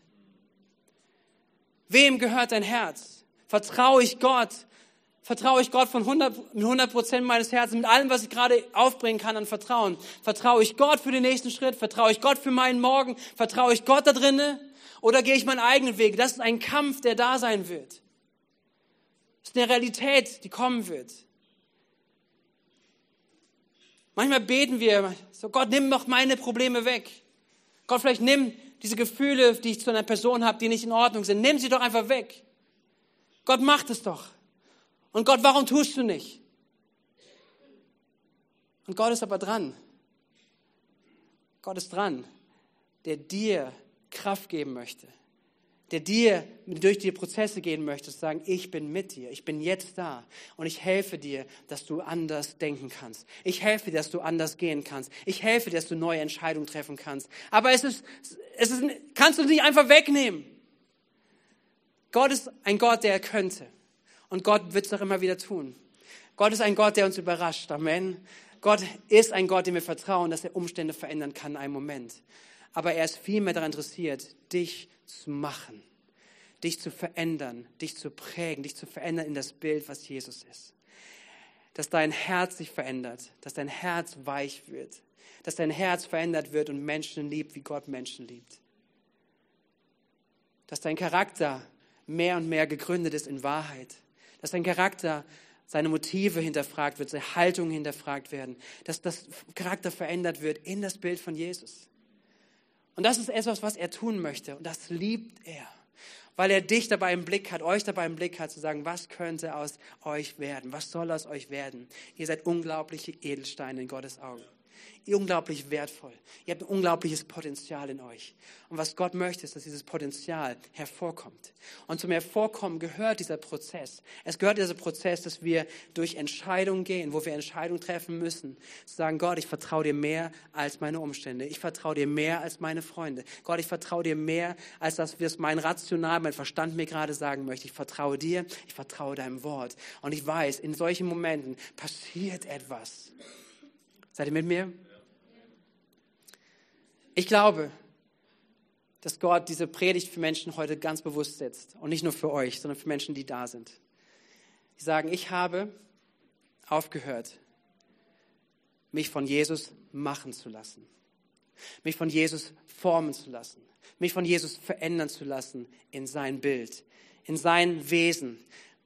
Wem gehört dein Herz? Vertraue ich Gott? Vertraue ich Gott von 100, mit 100 Prozent meines Herzens, mit allem, was ich gerade aufbringen kann an Vertrauen? Vertraue ich Gott für den nächsten Schritt? Vertraue ich Gott für meinen Morgen? Vertraue ich Gott da drinnen? Oder gehe ich meinen eigenen Weg? Das ist ein Kampf, der da sein wird. Das ist eine Realität, die kommen wird. Manchmal beten wir, so Gott, nimm doch meine Probleme weg. Gott, vielleicht nimm diese Gefühle, die ich zu einer Person habe, die nicht in Ordnung sind, nimm sie doch einfach weg. Gott macht es doch. Und Gott, warum tust du nicht? Und Gott ist aber dran. Gott ist dran, der dir Kraft geben möchte, der dir durch die Prozesse gehen möchte, zu sagen, ich bin mit dir, ich bin jetzt da und ich helfe dir, dass du anders denken kannst. Ich helfe dir, dass du anders gehen kannst. Ich helfe dir, dass du neue Entscheidungen treffen kannst. Aber es ist, es ist, kannst du nicht einfach wegnehmen. Gott ist ein Gott, der könnte. Und Gott wird es doch immer wieder tun. Gott ist ein Gott, der uns überrascht. Amen. Gott ist ein Gott, dem wir vertrauen, dass er Umstände verändern kann in einem Moment aber er ist vielmehr daran interessiert, dich zu machen, dich zu verändern, dich zu prägen, dich zu verändern in das Bild, was Jesus ist. Dass dein Herz sich verändert, dass dein Herz weich wird, dass dein Herz verändert wird und Menschen liebt, wie Gott Menschen liebt. Dass dein Charakter mehr und mehr gegründet ist in Wahrheit. Dass dein Charakter seine Motive hinterfragt wird, seine Haltung hinterfragt werden, dass das Charakter verändert wird in das Bild von Jesus. Und das ist etwas, was er tun möchte. Und das liebt er. Weil er dich dabei im Blick hat, euch dabei im Blick hat, zu sagen, was könnte aus euch werden? Was soll aus euch werden? Ihr seid unglaubliche Edelsteine in Gottes Augen unglaublich wertvoll. Ihr habt ein unglaubliches Potenzial in euch. Und was Gott möchte, ist, dass dieses Potenzial hervorkommt. Und zum Hervorkommen gehört dieser Prozess. Es gehört dieser Prozess, dass wir durch Entscheidungen gehen, wo wir Entscheidungen treffen müssen. Zu sagen, Gott, ich vertraue dir mehr als meine Umstände. Ich vertraue dir mehr als meine Freunde. Gott, ich vertraue dir mehr, als das, was mein Rational, mein Verstand mir gerade sagen möchte. Ich vertraue dir, ich vertraue deinem Wort. Und ich weiß, in solchen Momenten passiert etwas. Seid ihr mit mir? Ich glaube, dass Gott diese Predigt für Menschen heute ganz bewusst setzt. Und nicht nur für euch, sondern für Menschen, die da sind. Die sagen, ich habe aufgehört, mich von Jesus machen zu lassen. Mich von Jesus formen zu lassen. Mich von Jesus verändern zu lassen in sein Bild, in sein Wesen,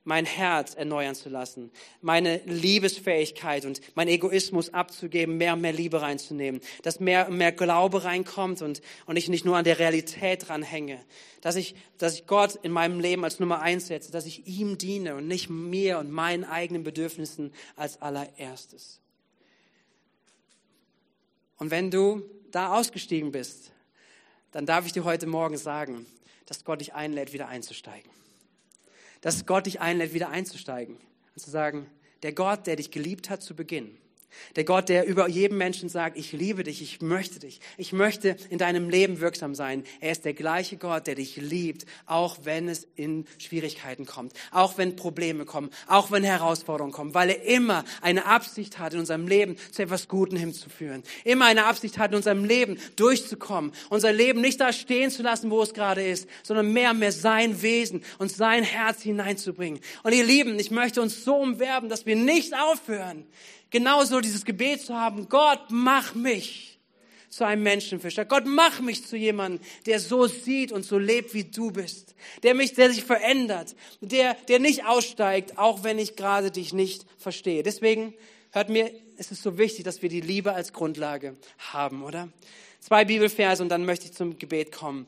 mein Herz erneuern zu lassen, meine Liebesfähigkeit und mein Egoismus abzugeben, mehr und mehr Liebe reinzunehmen, dass mehr und mehr Glaube reinkommt und, und ich nicht nur an der Realität dranhänge, dass ich, dass ich Gott in meinem Leben als Nummer eins setze, dass ich ihm diene und nicht mir und meinen eigenen Bedürfnissen als allererstes. Und wenn du da ausgestiegen bist, dann darf ich dir heute Morgen sagen, dass Gott dich einlädt, wieder einzusteigen dass Gott dich einlädt, wieder einzusteigen. Und zu sagen, der Gott, der dich geliebt hat zu Beginn, der Gott, der über jedem Menschen sagt, ich liebe dich, ich möchte dich, ich möchte in deinem Leben wirksam sein. Er ist der gleiche Gott, der dich liebt, auch wenn es in Schwierigkeiten kommt, auch wenn Probleme kommen, auch wenn Herausforderungen kommen, weil er immer eine Absicht hat, in unserem Leben zu etwas Guten hinzuführen. Immer eine Absicht hat, in unserem Leben durchzukommen, unser Leben nicht da stehen zu lassen, wo es gerade ist, sondern mehr und mehr sein Wesen und sein Herz hineinzubringen. Und ihr Lieben, ich möchte uns so umwerben, dass wir nicht aufhören, genauso dieses Gebet zu haben, Gott, mach mich zu einem Menschenfischer. Gott, mach mich zu jemandem, der so sieht und so lebt, wie du bist. Der mich, der sich verändert. Der, der nicht aussteigt, auch wenn ich gerade dich nicht verstehe. Deswegen, hört mir, es ist so wichtig, dass wir die Liebe als Grundlage haben, oder? Zwei Bibelverse und dann möchte ich zum Gebet kommen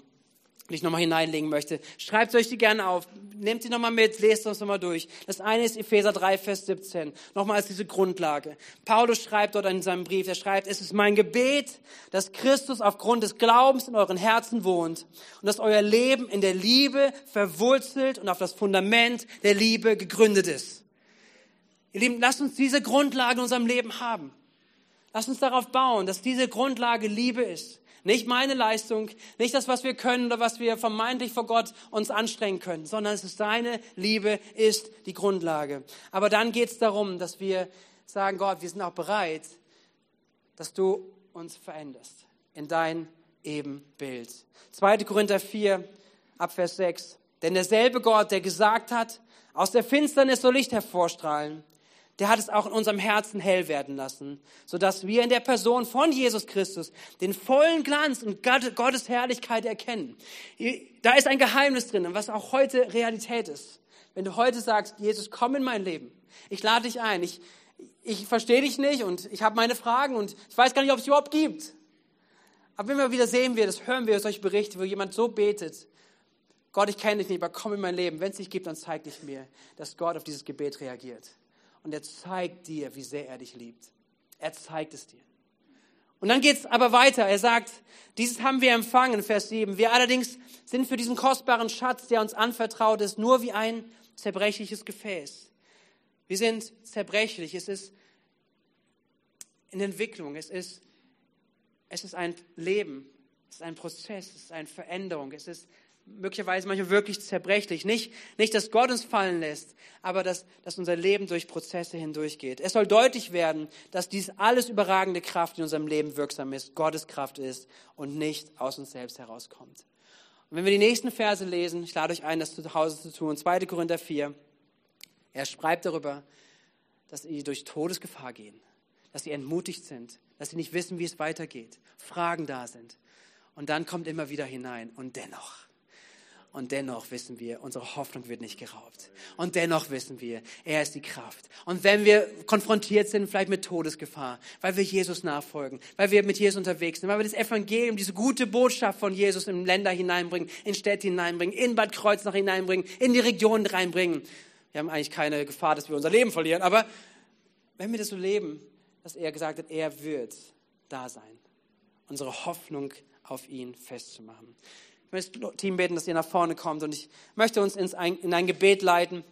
die ich nochmal hineinlegen möchte. Schreibt euch die gerne auf. Nehmt sie nochmal mit, lest uns nochmal durch. Das eine ist Epheser 3, Vers 17. Nochmal als diese Grundlage. Paulus schreibt dort in seinem Brief, er schreibt, es ist mein Gebet, dass Christus aufgrund des Glaubens in euren Herzen wohnt und dass euer Leben in der Liebe verwurzelt und auf das Fundament der Liebe gegründet ist. Ihr Lieben, lasst uns diese Grundlage in unserem Leben haben. Lasst uns darauf bauen, dass diese Grundlage Liebe ist Nicht meine Leistung, nicht das, was wir können oder was wir vermeintlich vor Gott uns anstrengen können, sondern es ist deine Liebe, ist die Grundlage. Aber dann geht es darum, dass wir sagen, Gott, wir sind auch bereit, dass du uns veränderst in dein Ebenbild. 2. Korinther 4, Abvers 6. Denn derselbe Gott, der gesagt hat, aus der Finsternis soll Licht hervorstrahlen, der hat es auch in unserem Herzen hell werden lassen, sodass wir in der Person von Jesus Christus den vollen Glanz und Gottes Herrlichkeit erkennen. Da ist ein Geheimnis drin, was auch heute Realität ist. Wenn du heute sagst, Jesus, komm in mein Leben, ich lade dich ein, ich, ich verstehe dich nicht und ich habe meine Fragen und ich weiß gar nicht, ob es überhaupt gibt. Aber immer wieder sehen wir das, hören wir solche Berichte, wo jemand so betet, Gott, ich kenne dich nicht, aber komm in mein Leben. Wenn es dich gibt, dann zeig dich mir, dass Gott auf dieses Gebet reagiert. Und er zeigt dir, wie sehr er dich liebt. Er zeigt es dir. Und dann geht es aber weiter. Er sagt, dieses haben wir empfangen, Vers 7. Wir allerdings sind für diesen kostbaren Schatz, der uns anvertraut ist, nur wie ein zerbrechliches Gefäß. Wir sind zerbrechlich. Es ist in Entwicklung. Es ist, es ist ein Leben. Es ist ein Prozess. Es ist eine Veränderung. Es ist möglicherweise manchmal wirklich zerbrechlich. Nicht, nicht, dass Gott uns fallen lässt, aber dass, dass unser Leben durch Prozesse hindurchgeht. Es soll deutlich werden, dass dies alles überragende Kraft in unserem Leben wirksam ist, Gottes Kraft ist und nicht aus uns selbst herauskommt. Und wenn wir die nächsten Verse lesen, ich lade euch ein, das zu Hause zu tun, 2. Korinther 4, er schreibt darüber, dass sie durch Todesgefahr gehen, dass sie entmutigt sind, dass sie nicht wissen, wie es weitergeht, Fragen da sind. Und dann kommt immer wieder hinein und dennoch und dennoch wissen wir, unsere Hoffnung wird nicht geraubt. Und dennoch wissen wir, er ist die Kraft. Und wenn wir konfrontiert sind, vielleicht mit Todesgefahr, weil wir Jesus nachfolgen, weil wir mit Jesus unterwegs sind, weil wir das Evangelium, diese gute Botschaft von Jesus in Länder hineinbringen, in Städte hineinbringen, in Bad Kreuznach hineinbringen, in die Regionen reinbringen. Wir haben eigentlich keine Gefahr, dass wir unser Leben verlieren. Aber wenn wir das so leben, dass er gesagt hat, er wird da sein, unsere Hoffnung auf ihn festzumachen. Möchte das Team beten, dass ihr nach vorne kommt und ich möchte uns ins in ein Gebet leiten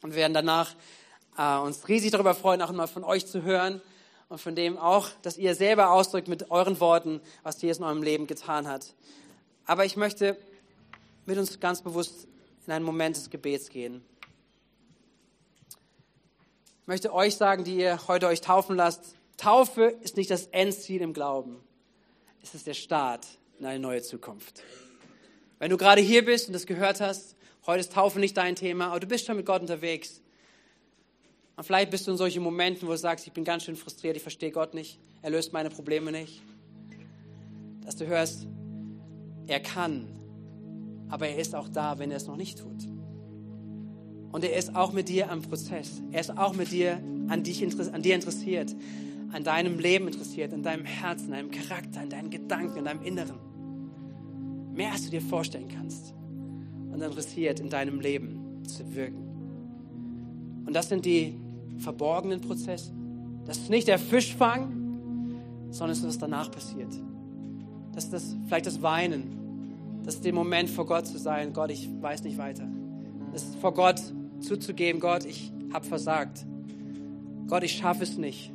und werden danach äh, uns riesig darüber freuen, auch mal von euch zu hören und von dem auch, dass ihr selber ausdrückt mit euren Worten, was Jesus in eurem Leben getan hat. Aber ich möchte mit uns ganz bewusst in einen Moment des Gebets gehen. Ich möchte euch sagen, die ihr heute euch taufen lasst, Taufe ist nicht das Endziel im Glauben. Es ist der Start in eine neue Zukunft. Wenn du gerade hier bist und das gehört hast, heute ist Taufe nicht dein Thema, aber du bist schon mit Gott unterwegs. Und vielleicht bist du in solchen Momenten, wo du sagst, ich bin ganz schön frustriert, ich verstehe Gott nicht, er löst meine Probleme nicht. Dass du hörst, er kann, aber er ist auch da, wenn er es noch nicht tut. Und er ist auch mit dir am Prozess. Er ist auch mit dir an, dich, an dir interessiert, an deinem Leben interessiert, an deinem Herzen, an deinem Charakter, an deinen Gedanken, an deinem Inneren mehr als du dir vorstellen kannst und interessiert in deinem Leben zu wirken. Und das sind die verborgenen Prozesse. Das ist nicht der Fischfang, sondern es ist, was danach passiert. Das ist das, vielleicht das Weinen. Das ist der Moment vor Gott zu sein. Gott, ich weiß nicht weiter. Das ist vor Gott zuzugeben, Gott, ich habe versagt. Gott, ich schaffe es nicht.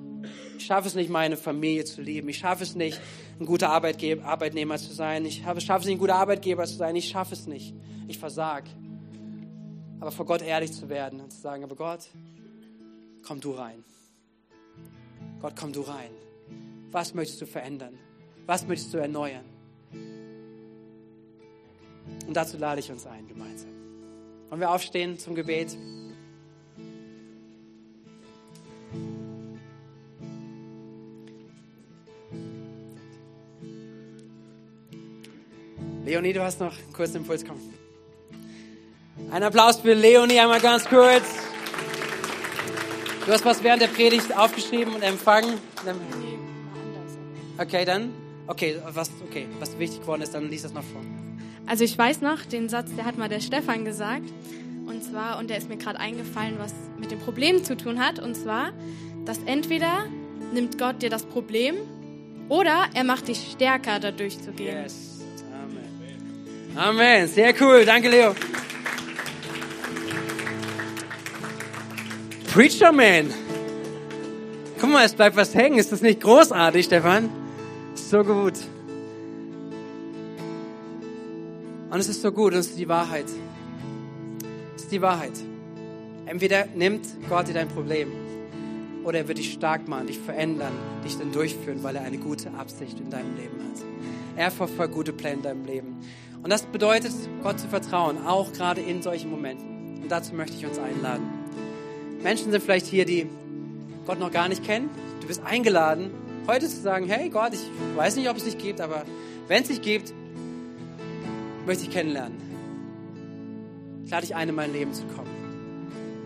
Ich schaffe es nicht, meine Familie zu lieben. Ich schaffe es nicht, ein guter Arbeitgeber, Arbeitnehmer zu sein. Ich schaffe es nicht, ein guter Arbeitgeber zu sein. Ich schaffe es nicht. Ich versag. Aber vor Gott ehrlich zu werden und zu sagen, aber Gott, komm du rein. Gott, komm du rein. Was möchtest du verändern? Was möchtest du erneuern? Und dazu lade ich uns ein, gemeinsam. Wollen wir aufstehen zum Gebet? Leonie, du hast noch einen kurzen Impuls, komm. Ein Applaus für Leonie einmal ganz kurz. Du hast was während der Predigt aufgeschrieben und empfangen. Okay, dann. Okay, was, okay, was wichtig geworden ist, dann lies das noch vor. Also ich weiß noch, den Satz, der hat mal der Stefan gesagt. Und zwar, und der ist mir gerade eingefallen, was mit dem Problem zu tun hat. Und zwar, dass entweder nimmt Gott dir das Problem oder er macht dich stärker, da durchzugehen. Yes. Amen. Sehr cool. Danke, Leo. Preacher Man. Guck mal, es bleibt was hängen. Ist das nicht großartig, Stefan? So gut. Und es ist so gut und es ist die Wahrheit. Es ist die Wahrheit. Entweder nimmt Gott dir dein Problem oder er wird dich stark machen, dich verändern, dich dann durchführen, weil er eine gute Absicht in deinem Leben hat. Er verfolgt gute Pläne in deinem Leben. Und das bedeutet, Gott zu vertrauen, auch gerade in solchen Momenten. Und dazu möchte ich uns einladen. Menschen sind vielleicht hier, die Gott noch gar nicht kennen. Du bist eingeladen, heute zu sagen, hey Gott, ich weiß nicht, ob es dich gibt, aber wenn es dich gibt, möchte ich kennenlernen. Ich lade dich ein, in mein Leben zu kommen.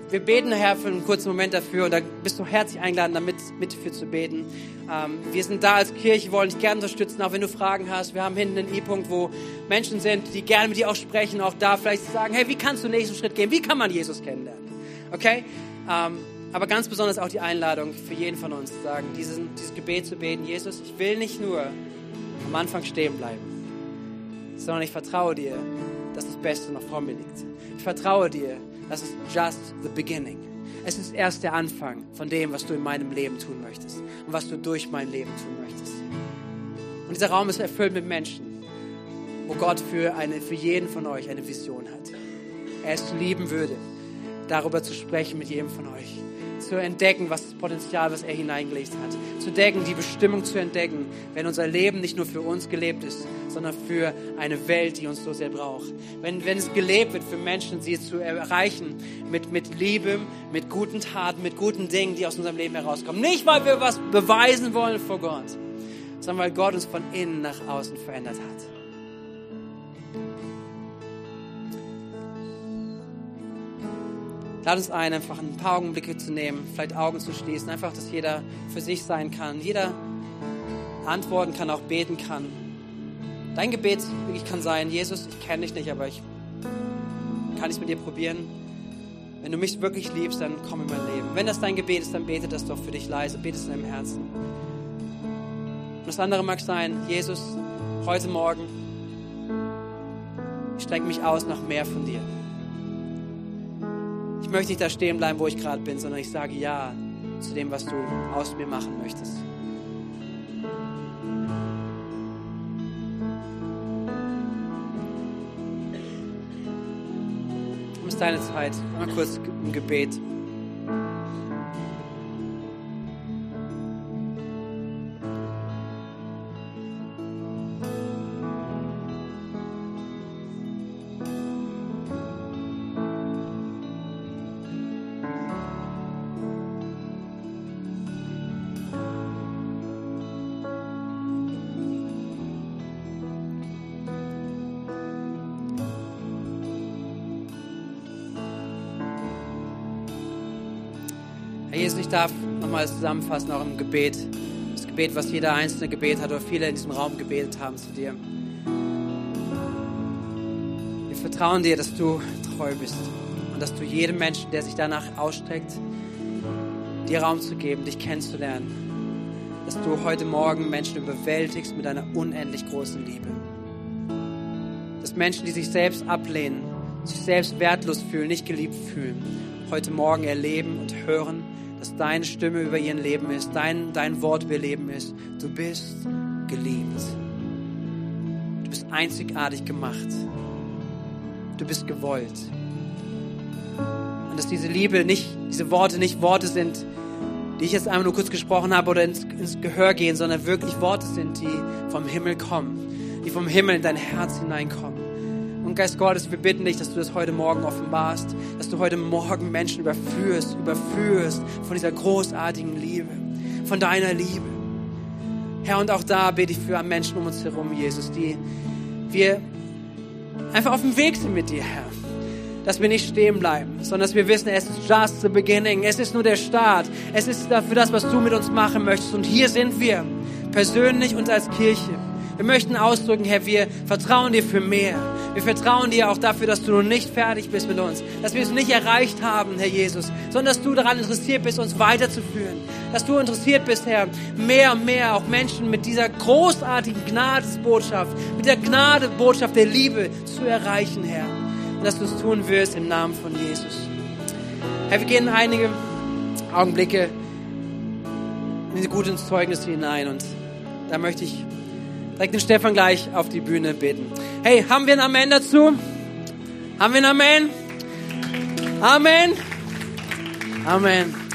Wir beten nachher für einen kurzen Moment dafür und da bist du herzlich eingeladen, damit mit für zu beten. Ähm, wir sind da als Kirche, wollen dich gerne unterstützen, auch wenn du Fragen hast. Wir haben hinten einen E-Punkt, wo Menschen sind, die gerne mit dir auch sprechen, auch da vielleicht sagen, hey, wie kannst du den nächsten Schritt gehen? Wie kann man Jesus kennenlernen? Okay? Ähm, aber ganz besonders auch die Einladung für jeden von uns zu sagen, diesen, dieses Gebet zu beten, Jesus, ich will nicht nur am Anfang stehen bleiben, sondern ich vertraue dir, dass das Beste noch vor mir liegt. Ich vertraue dir, das ist just the beginning. Es ist erst der Anfang von dem, was du in meinem Leben tun möchtest und was du durch mein Leben tun möchtest. Und dieser Raum ist erfüllt mit Menschen, wo Gott für, eine, für jeden von euch eine Vision hat. Er es lieben würde, darüber zu sprechen mit jedem von euch zu entdecken, was das Potenzial, was er hineingelegt hat. Zu entdecken, die Bestimmung zu entdecken, wenn unser Leben nicht nur für uns gelebt ist, sondern für eine Welt, die uns so sehr braucht. Wenn, wenn es gelebt wird für Menschen, sie zu erreichen mit, mit Liebe, mit guten Taten, mit guten Dingen, die aus unserem Leben herauskommen. Nicht, weil wir was beweisen wollen vor Gott, sondern weil Gott uns von innen nach außen verändert hat. Lad uns ein, einfach ein paar Augenblicke zu nehmen, vielleicht Augen zu schließen, einfach, dass jeder für sich sein kann, jeder antworten kann, auch beten kann. Dein Gebet wirklich kann sein, Jesus, ich kenne dich nicht, aber ich kann es mit dir probieren. Wenn du mich wirklich liebst, dann komm in mein Leben. Wenn das dein Gebet ist, dann bete das doch für dich leise, bete es in deinem Herzen. Und das andere mag sein, Jesus, heute Morgen, ich strecke mich aus nach mehr von dir. Ich möchte nicht da stehen bleiben, wo ich gerade bin, sondern ich sage Ja zu dem, was du aus mir machen möchtest. Um ist deine Zeit. Mal kurz im Gebet. Darf nochmal zusammenfassen, auch im Gebet. Das Gebet, was jeder einzelne Gebet hat oder viele in diesem Raum gebetet haben zu dir. Wir vertrauen dir, dass du treu bist und dass du jedem Menschen, der sich danach ausstreckt, dir Raum zu geben, dich kennenzulernen, dass du heute Morgen Menschen überwältigst mit einer unendlich großen Liebe. Dass Menschen, die sich selbst ablehnen, sich selbst wertlos fühlen, nicht geliebt fühlen, heute Morgen erleben und hören, deine Stimme über ihren Leben ist, dein, dein Wort über ihr Leben ist. Du bist geliebt. Du bist einzigartig gemacht. Du bist gewollt. Und dass diese Liebe nicht, diese Worte nicht Worte sind, die ich jetzt einmal nur kurz gesprochen habe oder ins, ins Gehör gehen, sondern wirklich Worte sind, die vom Himmel kommen, die vom Himmel in dein Herz hineinkommen. Und Geist Gottes, wir bitten dich, dass du das heute Morgen offenbarst, dass du heute Morgen Menschen überführst, überführst von dieser großartigen Liebe, von deiner Liebe. Herr, und auch da bete ich für Menschen um uns herum, Jesus, die wir einfach auf dem Weg sind mit dir, Herr. Dass wir nicht stehen bleiben, sondern dass wir wissen, es ist just the beginning. Es ist nur der Start. Es ist dafür das, was du mit uns machen möchtest. Und hier sind wir, persönlich und als Kirche. Wir möchten ausdrücken, Herr, wir vertrauen dir für mehr. Wir vertrauen dir auch dafür, dass du noch nicht fertig bist mit uns, dass wir es nicht erreicht haben, Herr Jesus, sondern dass du daran interessiert bist, uns weiterzuführen. Dass du interessiert bist, Herr, mehr und mehr auch Menschen mit dieser großartigen Gnadesbotschaft, mit der Gnadebotschaft der Liebe zu erreichen, Herr. Und dass du es tun wirst im Namen von Jesus. Herr, wir gehen einige Augenblicke in diese guten Zeugnisse hinein und da möchte ich direkt den Stefan gleich auf die Bühne beten. Hey, haben wir ein Amen dazu? Haben wir ein Amen? Amen. Amen.